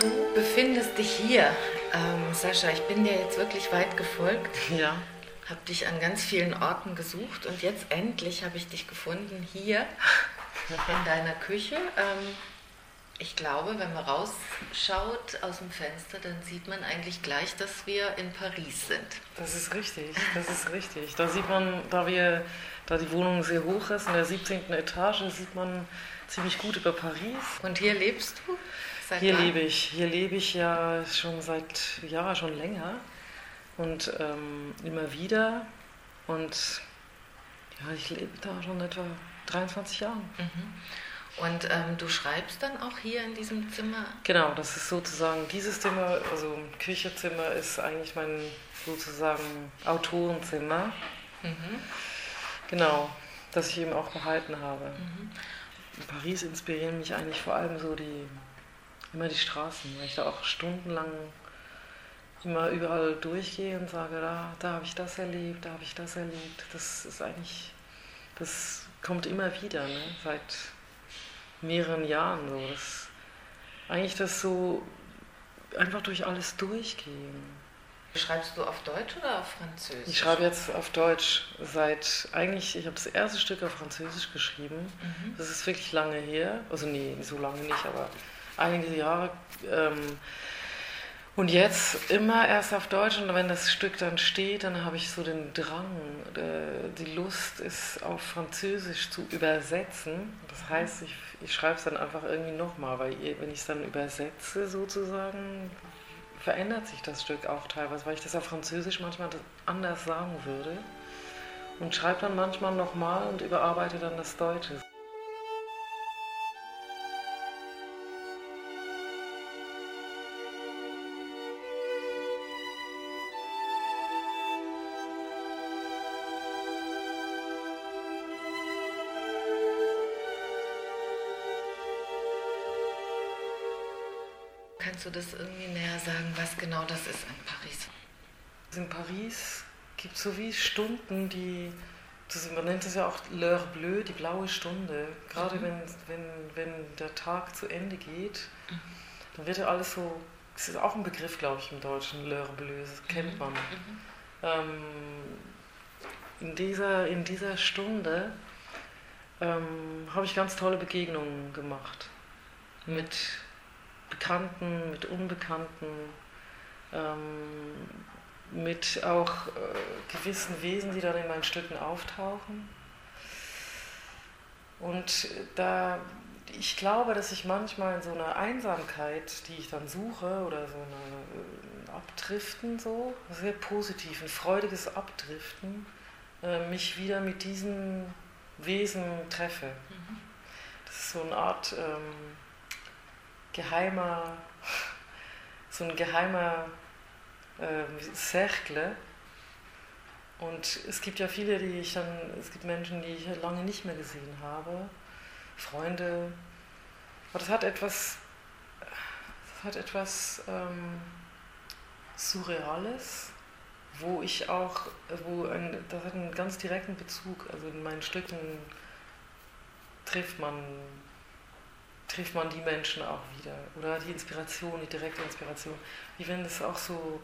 Du befindest dich hier. Ähm, Sascha, ich bin dir jetzt wirklich weit gefolgt. Ja. Habe dich an ganz vielen Orten gesucht und jetzt endlich habe ich dich gefunden hier in deiner Küche. Ähm, ich glaube, wenn man rausschaut aus dem Fenster, dann sieht man eigentlich gleich, dass wir in Paris sind. Das ist richtig, das ist richtig. Da sieht man, da wir, da die Wohnung sehr hoch ist, in der 17. Etage, sieht man ziemlich gut über Paris. Und hier lebst du? Seit hier lebe ich. Hier lebe ich ja schon seit ja schon länger und ähm, immer wieder. Und ja, ich lebe da schon etwa 23 Jahre. Mhm. Und ähm, du schreibst dann auch hier in diesem Zimmer? Genau, das ist sozusagen dieses Zimmer, also Küchezimmer ist eigentlich mein sozusagen Autorenzimmer. Mhm. Genau, das ich eben auch behalten habe. Mhm. In Paris inspirieren mich eigentlich vor allem so die, immer die Straßen, weil ich da auch stundenlang immer überall durchgehe und sage, da, da habe ich das erlebt, da habe ich das erlebt. Das ist eigentlich, das kommt immer wieder, ne? seit mehreren Jahren so. Das, eigentlich das so einfach durch alles durchgehen. Schreibst du auf Deutsch oder auf Französisch? Ich schreibe jetzt auf Deutsch seit eigentlich, ich habe das erste Stück auf Französisch geschrieben. Mhm. Das ist wirklich lange her. Also nee, so lange nicht, aber einige Jahre. Ähm, und jetzt immer erst auf Deutsch und wenn das Stück dann steht, dann habe ich so den Drang, äh, die Lust, es auf Französisch zu übersetzen. Das heißt, ich, ich schreibe es dann einfach irgendwie nochmal, weil wenn ich es dann übersetze sozusagen, verändert sich das Stück auch teilweise, weil ich das auf Französisch manchmal anders sagen würde. Und schreibe dann manchmal nochmal und überarbeite dann das Deutsche. Kannst du das irgendwie näher sagen, was genau das ist in Paris? In Paris gibt es so wie Stunden, die, man nennt es ja auch l'heure bleue, die blaue Stunde. Gerade mhm. wenn, wenn, wenn der Tag zu Ende geht, mhm. dann wird ja alles so, das ist auch ein Begriff, glaube ich, im Deutschen, l'heure bleue, das kennt mhm. man. Mhm. Ähm, in, dieser, in dieser Stunde ähm, habe ich ganz tolle Begegnungen gemacht mit Bekannten, mit Unbekannten, ähm, mit auch äh, gewissen Wesen, die dann in meinen Stücken auftauchen. Und da, ich glaube, dass ich manchmal in so einer Einsamkeit, die ich dann suche, oder so ein äh, Abdriften, so, sehr positiv, ein freudiges Abdriften, äh, mich wieder mit diesen Wesen treffe. Mhm. Das ist so eine Art. Ähm, geheimer, so ein geheimer äh, Cercle. Und es gibt ja viele, die ich dann, es gibt Menschen, die ich lange nicht mehr gesehen habe, Freunde. Aber das hat etwas, das hat etwas ähm, Surreales, wo ich auch, wo ein, das hat einen ganz direkten Bezug. Also in meinen Stücken trifft man trifft man die Menschen auch wieder. Oder die Inspiration, die direkte Inspiration. Wie wenn es auch so,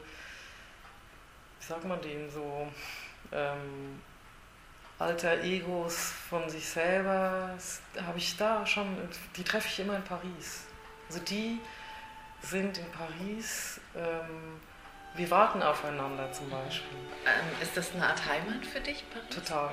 wie sagt man dem, so ähm, alter Egos von sich selber, habe ich da schon, die treffe ich immer in Paris. Also die sind in Paris, ähm, wir warten aufeinander zum Beispiel. Ähm, ist das eine Art Heimat für dich, Paris? Total.